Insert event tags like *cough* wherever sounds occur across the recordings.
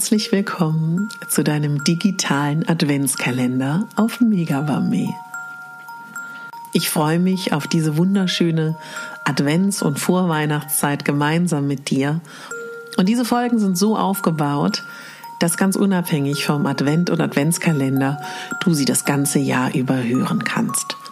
Herzlich willkommen zu deinem digitalen Adventskalender auf Megabame. Ich freue mich auf diese wunderschöne Advents- und Vorweihnachtszeit gemeinsam mit dir. Und diese Folgen sind so aufgebaut, dass ganz unabhängig vom Advent- und Adventskalender du sie das ganze Jahr über hören kannst.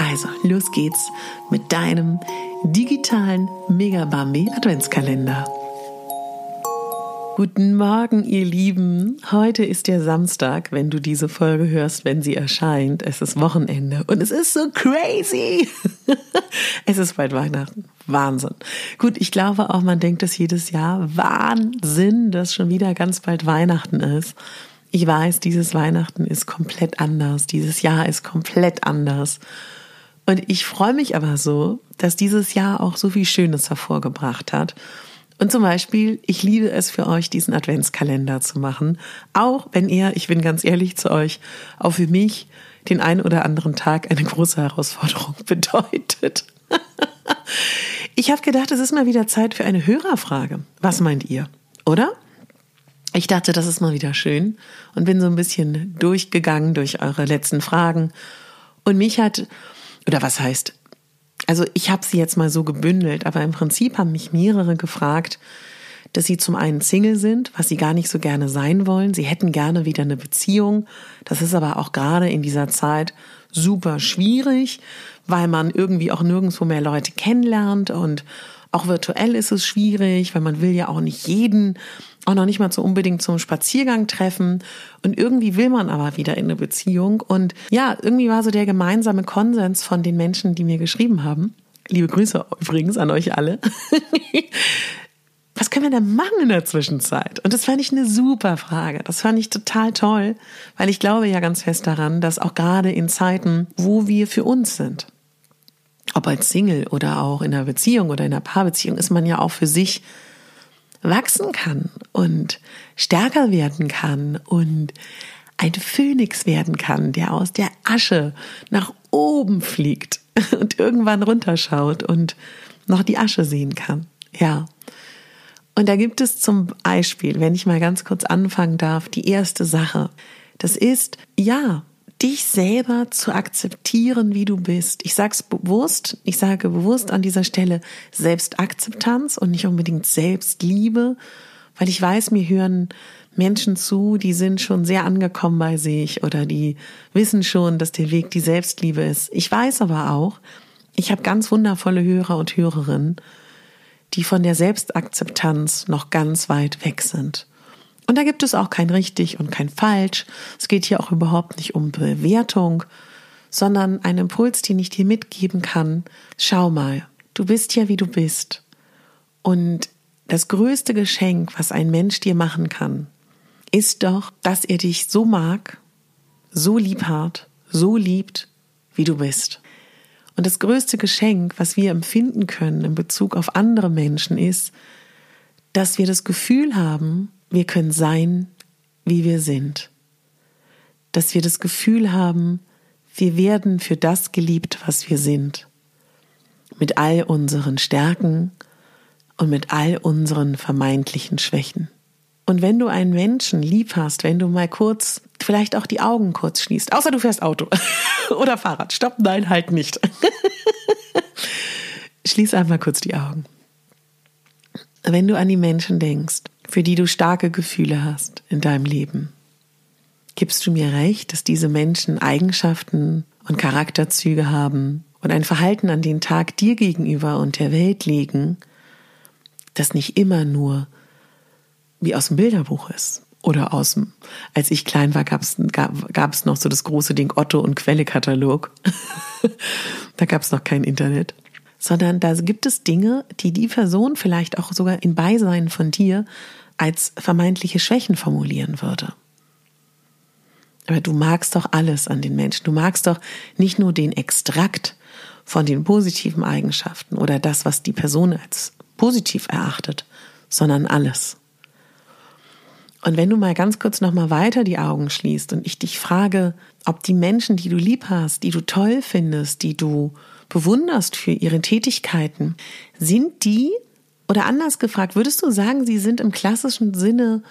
Also, los geht's mit deinem digitalen Megabambi Adventskalender. Guten Morgen, ihr Lieben. Heute ist der Samstag, wenn du diese Folge hörst, wenn sie erscheint. Es ist Wochenende und es ist so crazy. *laughs* es ist bald Weihnachten. Wahnsinn. Gut, ich glaube auch, man denkt es jedes Jahr. Wahnsinn, dass schon wieder ganz bald Weihnachten ist. Ich weiß, dieses Weihnachten ist komplett anders. Dieses Jahr ist komplett anders. Und ich freue mich aber so, dass dieses Jahr auch so viel Schönes hervorgebracht hat. Und zum Beispiel, ich liebe es für euch, diesen Adventskalender zu machen. Auch wenn er, ich bin ganz ehrlich zu euch, auch für mich den einen oder anderen Tag eine große Herausforderung *laughs* bedeutet. ich habe gedacht, es ist mal wieder Zeit für eine Hörerfrage. Was meint ihr? Oder? Ich dachte, das ist mal wieder schön und bin so ein bisschen durchgegangen durch eure letzten Fragen. Und mich hat, oder was heißt, also ich habe sie jetzt mal so gebündelt, aber im Prinzip haben mich mehrere gefragt, dass sie zum einen Single sind, was sie gar nicht so gerne sein wollen. Sie hätten gerne wieder eine Beziehung. Das ist aber auch gerade in dieser Zeit super schwierig, weil man irgendwie auch nirgendwo mehr Leute kennenlernt und auch virtuell ist es schwierig, weil man will ja auch nicht jeden, auch noch nicht mal so unbedingt zum Spaziergang treffen. Und irgendwie will man aber wieder in eine Beziehung. Und ja, irgendwie war so der gemeinsame Konsens von den Menschen, die mir geschrieben haben. Liebe Grüße übrigens an euch alle. *laughs* was können wir denn machen in der Zwischenzeit? Und das fand ich eine super Frage. Das fand ich total toll, weil ich glaube ja ganz fest daran, dass auch gerade in Zeiten, wo wir für uns sind, ob als Single oder auch in einer Beziehung oder in einer Paarbeziehung, ist man ja auch für sich wachsen kann und stärker werden kann und ein Phönix werden kann, der aus der Asche nach oben fliegt *laughs* und irgendwann runterschaut und noch die Asche sehen kann. Ja. Und da gibt es zum Beispiel, wenn ich mal ganz kurz anfangen darf, die erste Sache. Das ist, ja, dich selber zu akzeptieren, wie du bist. Ich sage es bewusst, ich sage bewusst an dieser Stelle Selbstakzeptanz und nicht unbedingt Selbstliebe, weil ich weiß, mir hören Menschen zu, die sind schon sehr angekommen bei sich oder die wissen schon, dass der Weg die Selbstliebe ist. Ich weiß aber auch, ich habe ganz wundervolle Hörer und Hörerinnen, die von der Selbstakzeptanz noch ganz weit weg sind. Und da gibt es auch kein richtig und kein falsch. Es geht hier auch überhaupt nicht um Bewertung, sondern ein Impuls, den ich dir mitgeben kann. Schau mal, Du bist ja, wie du bist. Und das größte Geschenk, was ein Mensch dir machen kann, ist doch, dass er dich so mag, so lieb hat, so liebt, wie du bist. Und das größte Geschenk, was wir empfinden können in Bezug auf andere Menschen, ist, dass wir das Gefühl haben, wir können sein, wie wir sind. Dass wir das Gefühl haben, wir werden für das geliebt, was wir sind. Mit all unseren Stärken und mit all unseren vermeintlichen Schwächen. Und wenn du einen Menschen lieb hast, wenn du mal kurz, vielleicht auch die Augen kurz schließt, außer du fährst Auto *laughs* oder Fahrrad, stopp, nein, halt nicht. *laughs* Schließ einmal kurz die Augen. Wenn du an die Menschen denkst, für die du starke Gefühle hast in deinem Leben, gibst du mir recht, dass diese Menschen Eigenschaften und Charakterzüge haben und ein Verhalten an den Tag dir gegenüber und der Welt legen, das nicht immer nur wie aus dem Bilderbuch ist. Oder aus dem, als ich klein war, gab es gab es noch so das große Ding Otto und Quelle-Katalog. *laughs* da gab es noch kein Internet. Sondern da gibt es Dinge, die die Person vielleicht auch sogar in Beisein von dir als vermeintliche Schwächen formulieren würde. Aber du magst doch alles an den Menschen. Du magst doch nicht nur den Extrakt von den positiven Eigenschaften oder das, was die Person als positiv erachtet, sondern alles. Und wenn du mal ganz kurz noch mal weiter die Augen schließt und ich dich frage, ob die Menschen, die du lieb hast, die du toll findest, die du bewunderst für ihre Tätigkeiten, sind die oder anders gefragt, würdest du sagen, sie sind im klassischen Sinne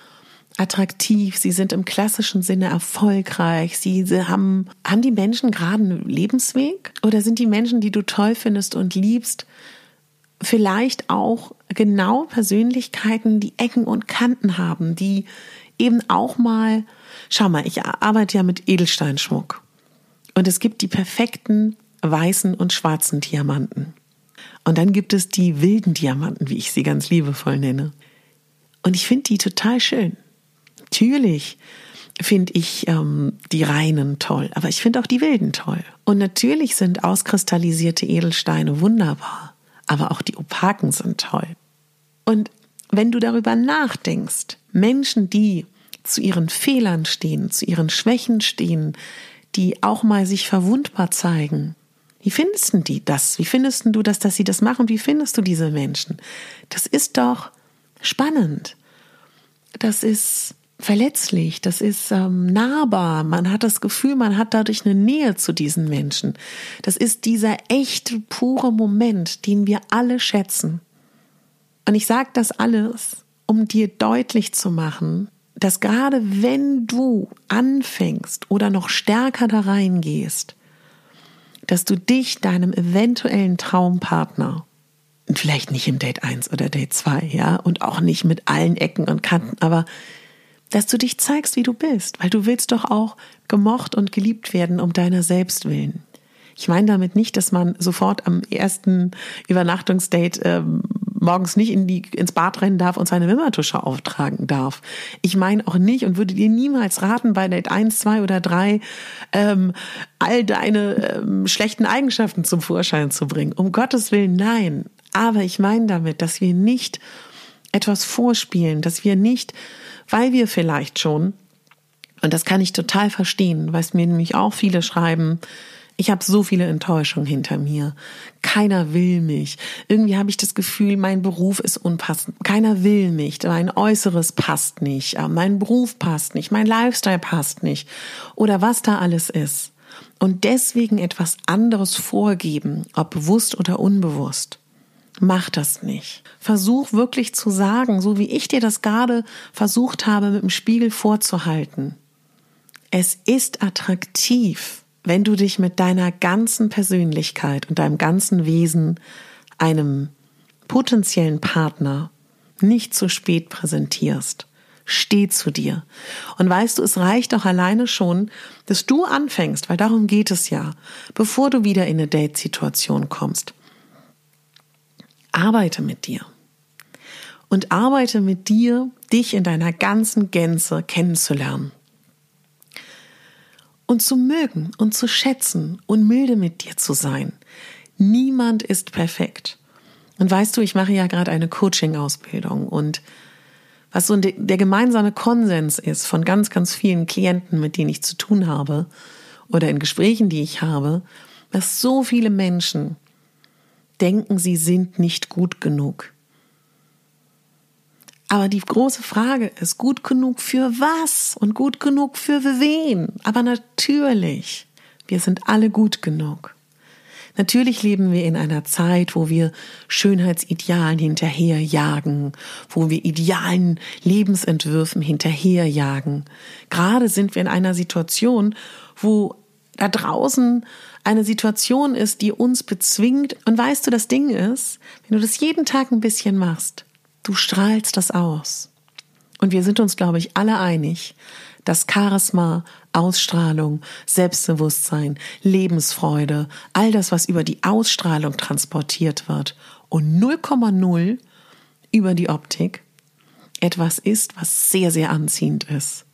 attraktiv, sie sind im klassischen Sinne erfolgreich, sie, sie haben, haben die Menschen gerade einen Lebensweg? Oder sind die Menschen, die du toll findest und liebst, vielleicht auch genau Persönlichkeiten, die Ecken und Kanten haben, die eben auch mal, schau mal, ich arbeite ja mit Edelsteinschmuck und es gibt die perfekten weißen und schwarzen Diamanten. Und dann gibt es die wilden Diamanten, wie ich sie ganz liebevoll nenne. Und ich finde die total schön. Natürlich finde ich ähm, die reinen toll, aber ich finde auch die wilden toll. Und natürlich sind auskristallisierte Edelsteine wunderbar aber auch die Opaken sind toll. Und wenn du darüber nachdenkst, Menschen, die zu ihren Fehlern stehen, zu ihren Schwächen stehen, die auch mal sich verwundbar zeigen, wie findest du die das? Wie findest du das, dass sie das machen? Wie findest du diese Menschen? Das ist doch spannend. Das ist verletzlich, das ist ähm, nahbar. Man hat das Gefühl, man hat dadurch eine Nähe zu diesen Menschen. Das ist dieser echte, pure Moment, den wir alle schätzen. Und ich sage das alles, um dir deutlich zu machen, dass gerade wenn du anfängst oder noch stärker da reingehst, dass du dich deinem eventuellen Traumpartner vielleicht nicht im Date 1 oder Date 2, ja, und auch nicht mit allen Ecken und Kanten, aber dass du dich zeigst, wie du bist, weil du willst doch auch gemocht und geliebt werden um deiner selbst willen. Ich meine damit nicht, dass man sofort am ersten Übernachtungsdate ähm, morgens nicht in die, ins Bad rennen darf und seine Wimmertusche auftragen darf. Ich meine auch nicht und würde dir niemals raten, bei Date 1, 2 oder 3 ähm, all deine ähm, schlechten Eigenschaften zum Vorschein zu bringen. Um Gottes Willen, nein. Aber ich meine damit, dass wir nicht etwas vorspielen, dass wir nicht weil wir vielleicht schon, und das kann ich total verstehen, weil es mir nämlich auch viele schreiben, ich habe so viele Enttäuschungen hinter mir. Keiner will mich. Irgendwie habe ich das Gefühl, mein Beruf ist unpassend. Keiner will mich. Mein Äußeres passt nicht. Äh, mein Beruf passt nicht. Mein Lifestyle passt nicht. Oder was da alles ist. Und deswegen etwas anderes vorgeben, ob bewusst oder unbewusst. Mach das nicht. Versuch wirklich zu sagen, so wie ich dir das gerade versucht habe, mit dem Spiegel vorzuhalten. Es ist attraktiv, wenn du dich mit deiner ganzen Persönlichkeit und deinem ganzen Wesen einem potenziellen Partner nicht zu spät präsentierst. Steh zu dir. Und weißt du, es reicht auch alleine schon, dass du anfängst, weil darum geht es ja, bevor du wieder in eine Date-Situation kommst arbeite mit dir. Und arbeite mit dir, dich in deiner ganzen Gänze kennenzulernen. Und zu mögen und zu schätzen und milde mit dir zu sein. Niemand ist perfekt. Und weißt du, ich mache ja gerade eine Coaching-Ausbildung und was so der gemeinsame Konsens ist von ganz, ganz vielen Klienten, mit denen ich zu tun habe oder in Gesprächen, die ich habe, dass so viele Menschen denken, sie sind nicht gut genug. Aber die große Frage ist, gut genug für was und gut genug für wen? Aber natürlich, wir sind alle gut genug. Natürlich leben wir in einer Zeit, wo wir Schönheitsidealen hinterherjagen, wo wir idealen Lebensentwürfen hinterherjagen. Gerade sind wir in einer Situation, wo da draußen eine Situation ist, die uns bezwingt. Und weißt du, das Ding ist, wenn du das jeden Tag ein bisschen machst, du strahlst das aus. Und wir sind uns, glaube ich, alle einig, dass Charisma, Ausstrahlung, Selbstbewusstsein, Lebensfreude, all das, was über die Ausstrahlung transportiert wird und 0,0 über die Optik etwas ist, was sehr, sehr anziehend ist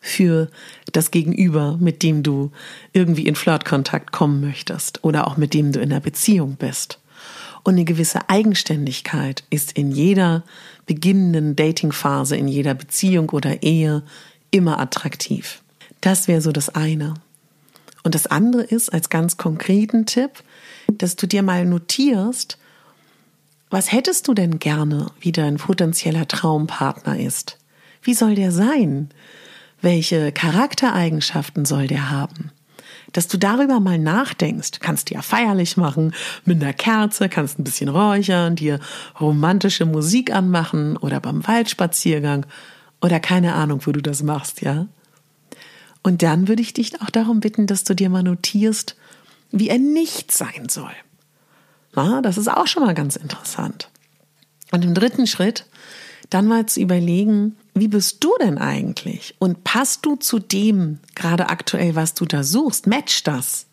für das Gegenüber, mit dem du irgendwie in Flirtkontakt kommen möchtest oder auch mit dem du in einer Beziehung bist. Und eine gewisse Eigenständigkeit ist in jeder beginnenden Datingphase, in jeder Beziehung oder Ehe immer attraktiv. Das wäre so das eine. Und das andere ist, als ganz konkreten Tipp, dass du dir mal notierst, was hättest du denn gerne, wie dein potenzieller Traumpartner ist? Wie soll der sein? Welche Charaktereigenschaften soll der haben? Dass du darüber mal nachdenkst, kannst du ja feierlich machen, mit einer Kerze, kannst ein bisschen räuchern, dir romantische Musik anmachen oder beim Waldspaziergang oder keine Ahnung, wo du das machst, ja? Und dann würde ich dich auch darum bitten, dass du dir mal notierst, wie er nicht sein soll. Na, das ist auch schon mal ganz interessant. Und im dritten Schritt dann mal zu überlegen, wie bist du denn eigentlich? Und passt du zu dem gerade aktuell, was du da suchst? Match das?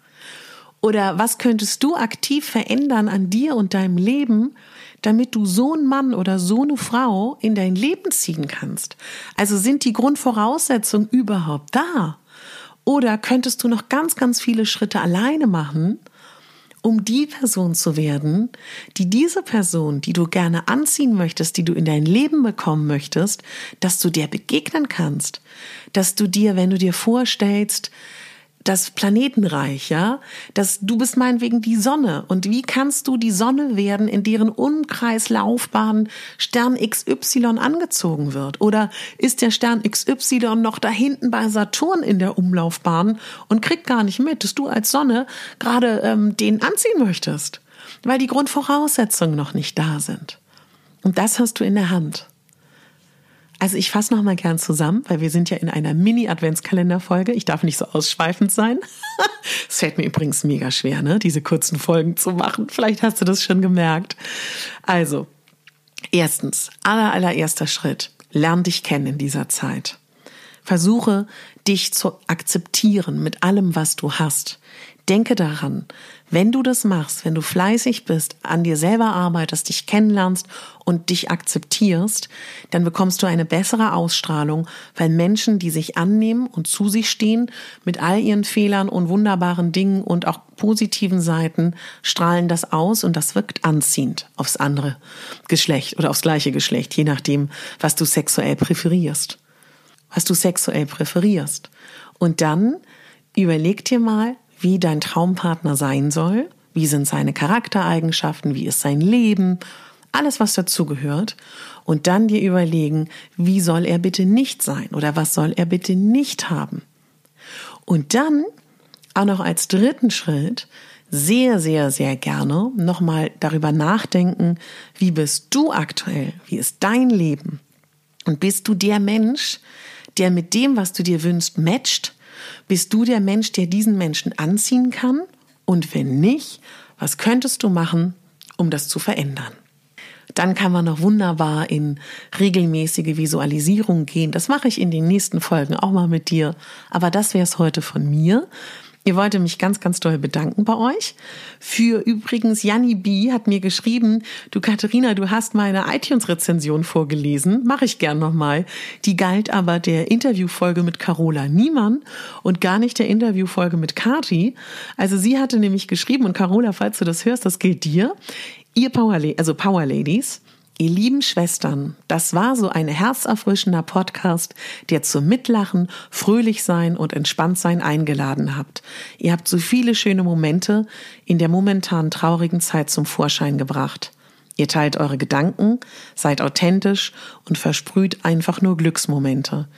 Oder was könntest du aktiv verändern an dir und deinem Leben, damit du so einen Mann oder so eine Frau in dein Leben ziehen kannst? Also sind die Grundvoraussetzungen überhaupt da? Oder könntest du noch ganz, ganz viele Schritte alleine machen, um die Person zu werden, die diese Person, die du gerne anziehen möchtest, die du in dein Leben bekommen möchtest, dass du dir begegnen kannst, dass du dir, wenn du dir vorstellst, das Planetenreich, ja, dass du bist meinetwegen die Sonne und wie kannst du die Sonne werden, in deren Umkreislaufbahn Stern XY angezogen wird? Oder ist der Stern XY noch da hinten bei Saturn in der Umlaufbahn und kriegt gar nicht mit, dass du als Sonne gerade ähm, den anziehen möchtest, weil die Grundvoraussetzungen noch nicht da sind. Und das hast du in der Hand. Also ich fasse nochmal gern zusammen, weil wir sind ja in einer Mini-Adventskalenderfolge. Ich darf nicht so ausschweifend sein. *laughs* Es fällt mir übrigens mega schwer, ne, diese kurzen Folgen zu machen. Vielleicht hast du das schon gemerkt. Also, erstens, aller, allererster Schritt. Lern dich kennen in dieser Zeit. Versuche, dich zu akzeptieren mit allem, was du hast. Denke daran, wenn du das machst, wenn du fleißig bist, an dir selber arbeitest, dich kennenlernst und dich akzeptierst, dann bekommst du eine bessere Ausstrahlung, weil Menschen, die sich annehmen und zu sich stehen, mit all ihren Fehlern und wunderbaren Dingen und auch positiven Seiten, strahlen das aus und das wirkt anziehend aufs andere Geschlecht oder aufs gleiche Geschlecht, je nachdem, was du sexuell präferierst. Was du sexuell präferierst. Und dann überleg dir mal, wie dein Traumpartner sein soll, wie sind seine Charaktereigenschaften, wie ist sein Leben, alles, was dazugehört. Und dann dir überlegen, wie soll er bitte nicht sein oder was soll er bitte nicht haben. Und dann auch noch als dritten Schritt sehr, sehr, sehr gerne nochmal darüber nachdenken, wie bist du aktuell, wie ist dein Leben und bist du der Mensch, der mit dem, was du dir wünschst, matcht bist du der Mensch, der diesen Menschen anziehen kann? Und wenn nicht, was könntest du machen, um das zu verändern? Dann kann man noch wunderbar in regelmäßige Visualisierung gehen. Das mache ich in den nächsten Folgen auch mal mit dir. Aber das wäre es heute von mir. Ihr wollte mich ganz, ganz doll bedanken bei euch. Für übrigens, Janni B. hat mir geschrieben, du Katharina, du hast meine iTunes-Rezension vorgelesen. Mache ich gern nochmal. Die galt aber der Interviewfolge mit Carola Niemann und gar nicht der Interviewfolge mit Kati. Also sie hatte nämlich geschrieben, und Carola, falls du das hörst, das gilt dir. Ihr Power, also Power Ladies, Ihr lieben Schwestern, das war so ein herzerfrischender Podcast, der zum Mitlachen, fröhlich sein und entspannt sein eingeladen habt. Ihr habt so viele schöne Momente in der momentan traurigen Zeit zum Vorschein gebracht. Ihr teilt eure Gedanken, seid authentisch und versprüht einfach nur Glücksmomente.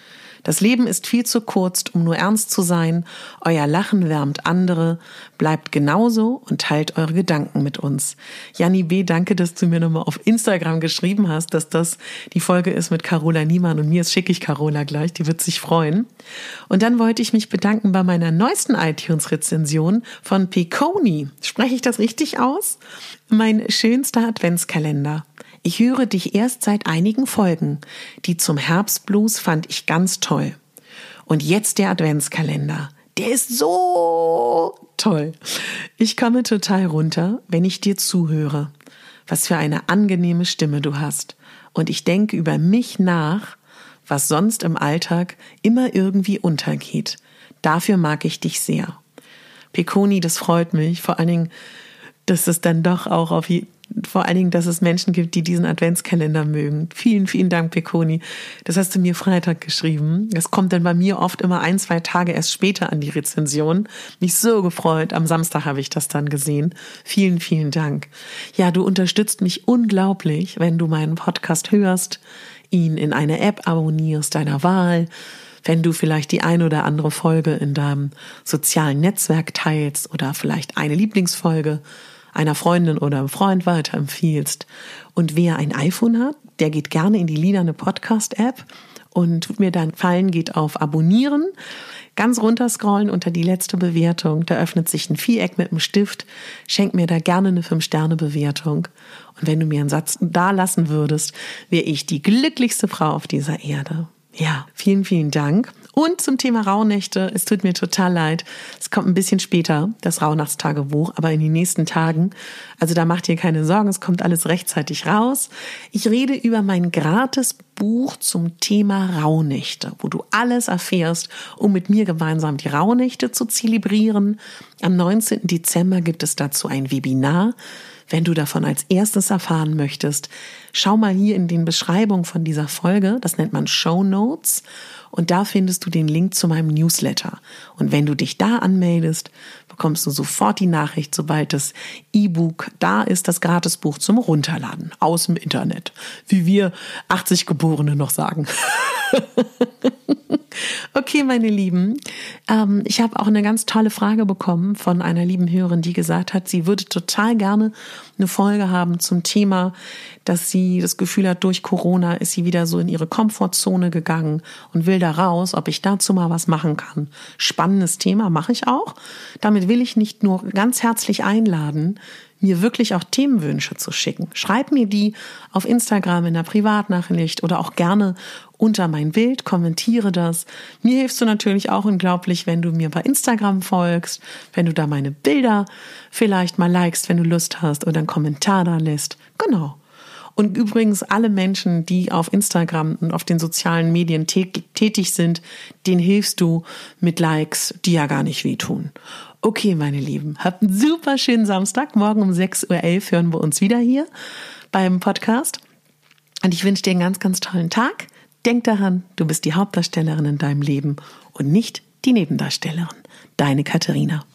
Das Leben ist viel zu kurz, um nur ernst zu sein. Euer Lachen wärmt andere. Bleibt genauso und teilt eure Gedanken mit uns. Janni B., danke, dass du mir nochmal auf Instagram geschrieben hast, dass das die Folge ist mit Carola Niemann und mir schicke ich Carola gleich, die wird sich freuen. Und dann wollte ich mich bedanken bei meiner neuesten iTunes-Rezension von Piconi. Spreche ich das richtig aus? Mein schönster Adventskalender. Ich höre dich erst seit einigen Folgen. Die zum Herbstblues fand ich ganz toll. Und jetzt der Adventskalender. Der ist so toll. Ich komme total runter, wenn ich dir zuhöre. Was für eine angenehme Stimme du hast. Und ich denke über mich nach, was sonst im Alltag immer irgendwie untergeht. Dafür mag ich dich sehr. Peconi, das freut mich. Vor allen Dingen, dass es dann doch auch auf vor allen Dingen, dass es Menschen gibt, die diesen Adventskalender mögen. Vielen, vielen Dank, Peconi. Das hast du mir Freitag geschrieben. Das kommt dann bei mir oft immer ein, zwei Tage erst später an die Rezension. Mich so gefreut. Am Samstag habe ich das dann gesehen. Vielen, vielen Dank. Ja, du unterstützt mich unglaublich, wenn du meinen Podcast hörst, ihn in eine App abonnierst deiner Wahl wenn du vielleicht die ein oder andere Folge in deinem sozialen Netzwerk teilst oder vielleicht eine Lieblingsfolge einer Freundin oder einem Freund weiterempfiehlst. Und wer ein iPhone hat, der geht gerne in die Lilane Podcast-App und tut mir dann Gefallen, geht auf Abonnieren, ganz runterscrollen unter die letzte Bewertung. Da öffnet sich ein Viereck mit einem Stift. Schenk mir da gerne eine 5-Sterne-Bewertung. Und wenn du mir einen Satz da lassen würdest, wäre ich die glücklichste Frau auf dieser Erde. Ja, vielen, vielen Dank. Und zum Thema Rauhnächte, es tut mir total leid. Es kommt ein bisschen später, das Rauhnachtstagebuch, aber in den nächsten Tagen. Also da macht ihr keine Sorgen, es kommt alles rechtzeitig raus. Ich rede über mein gratis Buch zum Thema Rauhnächte, wo du alles erfährst, um mit mir gemeinsam die Rauhnächte zu zelebrieren. Am 19. Dezember gibt es dazu ein Webinar. Wenn du davon als erstes erfahren möchtest, schau mal hier in den Beschreibungen von dieser Folge, das nennt man Show Notes, und da findest du den Link zu meinem Newsletter. Und wenn du dich da anmeldest, bekommst du sofort die Nachricht, sobald das E-Book da ist, das Gratisbuch zum Runterladen aus dem Internet, wie wir 80 Geborene noch sagen. *laughs* *laughs* Okay, meine Lieben, ähm, ich habe auch eine ganz tolle Frage bekommen von einer lieben Hörerin, die gesagt hat, sie würde total gerne eine Folge haben zum Thema, dass sie das Gefühl hat, durch Corona ist sie wieder so in ihre Komfortzone gegangen und will da raus, ob ich dazu mal was machen kann. Spannendes Thema mache ich auch. Damit will ich nicht nur ganz herzlich einladen, mir wirklich auch Themenwünsche zu schicken. Schreib mir die auf Instagram in der Privatnachricht oder auch gerne unter mein Bild, kommentiere das. Mir hilfst du natürlich auch unglaublich, wenn du mir bei Instagram folgst, wenn du da meine Bilder vielleicht mal likest, wenn du Lust hast oder einen Kommentar da lässt. Genau. Und übrigens alle Menschen, die auf Instagram und auf den sozialen Medien tätig sind, denen hilfst du mit Likes, die ja gar nicht wehtun. Okay, meine Lieben, habt einen super schönen Samstag. Morgen um 6.11 Uhr hören wir uns wieder hier beim Podcast. Und ich wünsche dir einen ganz, ganz tollen Tag. Denk daran, du bist die Hauptdarstellerin in deinem Leben und nicht die Nebendarstellerin. Deine Katharina.